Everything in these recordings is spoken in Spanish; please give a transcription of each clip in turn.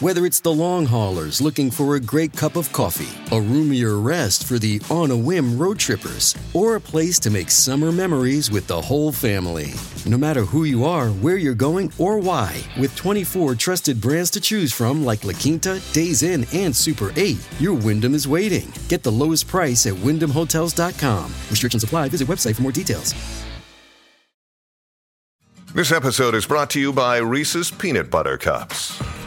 Whether it's the long haulers looking for a great cup of coffee, a roomier rest for the on a whim road trippers, or a place to make summer memories with the whole family. No matter who you are, where you're going, or why, with 24 trusted brands to choose from like La Quinta, Days Inn, and Super 8, your Wyndham is waiting. Get the lowest price at wyndhamhotels.com. Restrictions apply. Visit website for more details. This episode is brought to you by Reese's Peanut Butter Cups.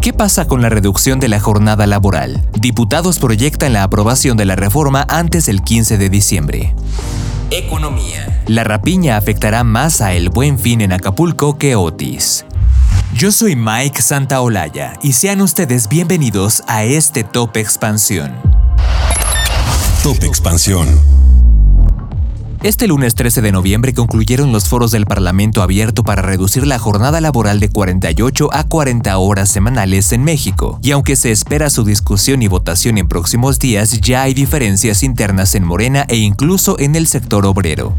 ¿Qué pasa con la reducción de la jornada laboral? Diputados proyectan la aprobación de la reforma antes del 15 de diciembre. Economía. La rapiña afectará más a El Buen Fin en Acapulco que Otis. Yo soy Mike Santaolalla y sean ustedes bienvenidos a este Top Expansión. Top Expansión. Este lunes 13 de noviembre concluyeron los foros del Parlamento abierto para reducir la jornada laboral de 48 a 40 horas semanales en México, y aunque se espera su discusión y votación en próximos días, ya hay diferencias internas en Morena e incluso en el sector obrero.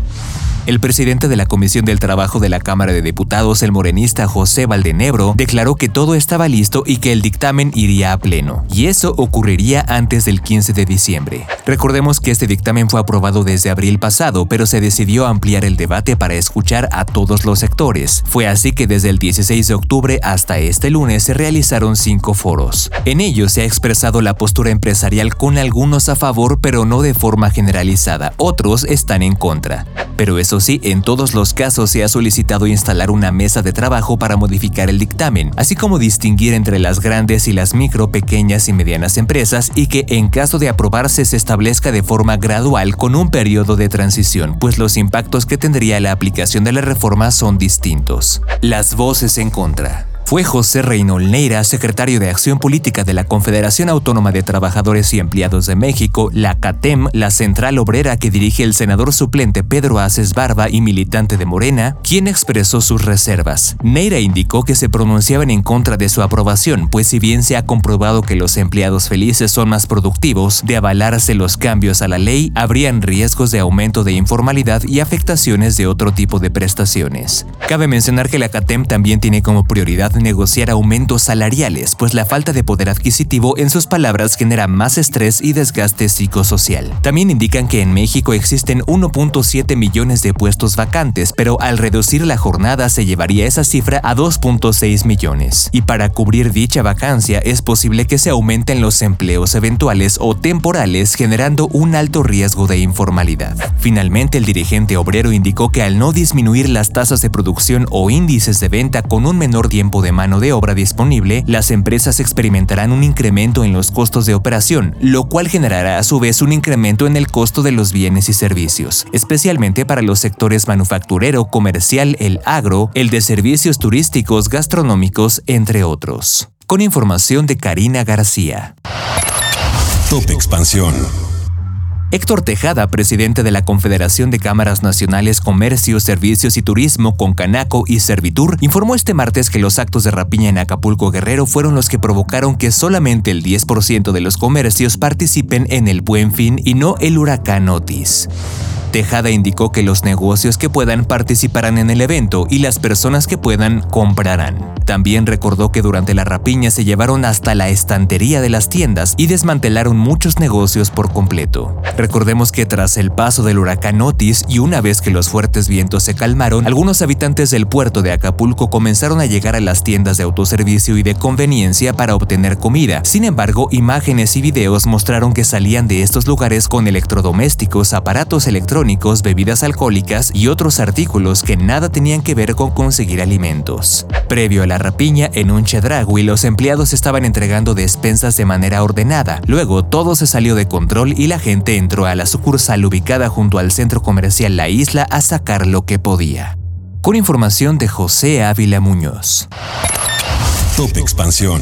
El presidente de la Comisión del Trabajo de la Cámara de Diputados, el morenista José Valdenebro, declaró que todo estaba listo y que el dictamen iría a pleno, y eso ocurriría antes del 15 de diciembre. Recordemos que este dictamen fue aprobado desde abril pasado, pero se decidió ampliar el debate para escuchar a todos los sectores. Fue así que desde el 16 de octubre hasta este lunes se realizaron cinco foros. En ellos se ha expresado la postura empresarial con algunos a favor, pero no de forma generalizada. Otros están en contra. Pero eso sí, en todos los casos se ha solicitado instalar una mesa de trabajo para modificar el dictamen, así como distinguir entre las grandes y las micro, pequeñas y medianas empresas y que en caso de aprobarse se establezca de forma gradual con un periodo de transición, pues los impactos que tendría la aplicación de la reforma son distintos. Las voces en contra. Fue José Reynol Neira, secretario de Acción Política de la Confederación Autónoma de Trabajadores y Empleados de México, la CATEM, la central obrera que dirige el senador suplente Pedro Aces Barba y militante de Morena, quien expresó sus reservas. Neira indicó que se pronunciaban en contra de su aprobación, pues si bien se ha comprobado que los empleados felices son más productivos, de avalarse los cambios a la ley, habrían riesgos de aumento de informalidad y afectaciones de otro tipo de prestaciones. Cabe mencionar que la CATEM también tiene como prioridad negociar aumentos salariales, pues la falta de poder adquisitivo, en sus palabras, genera más estrés y desgaste psicosocial. También indican que en México existen 1.7 millones de puestos vacantes, pero al reducir la jornada se llevaría esa cifra a 2.6 millones. Y para cubrir dicha vacancia es posible que se aumenten los empleos eventuales o temporales, generando un alto riesgo de informalidad. Finalmente, el dirigente obrero indicó que al no disminuir las tasas de producción o índices de venta con un menor tiempo de mano de obra disponible, las empresas experimentarán un incremento en los costos de operación, lo cual generará a su vez un incremento en el costo de los bienes y servicios, especialmente para los sectores manufacturero, comercial, el agro, el de servicios turísticos, gastronómicos, entre otros. Con información de Karina García. Top Expansión. Héctor Tejada, presidente de la Confederación de Cámaras Nacionales Comercio, Servicios y Turismo, Concanaco y Servitur, informó este martes que los actos de rapiña en Acapulco Guerrero fueron los que provocaron que solamente el 10% de los comercios participen en el Buen Fin y no el huracán Otis. Tejada indicó que los negocios que puedan participarán en el evento y las personas que puedan comprarán. También recordó que durante la rapiña se llevaron hasta la estantería de las tiendas y desmantelaron muchos negocios por completo. Recordemos que tras el paso del huracán Otis y una vez que los fuertes vientos se calmaron, algunos habitantes del puerto de Acapulco comenzaron a llegar a las tiendas de autoservicio y de conveniencia para obtener comida. Sin embargo, imágenes y videos mostraron que salían de estos lugares con electrodomésticos, aparatos bebidas alcohólicas y otros artículos que nada tenían que ver con conseguir alimentos. Previo a la rapiña, en un Chedragui los empleados estaban entregando despensas de manera ordenada. Luego todo se salió de control y la gente entró a la sucursal ubicada junto al centro comercial La Isla a sacar lo que podía. Con información de José Ávila Muñoz. Top Expansión.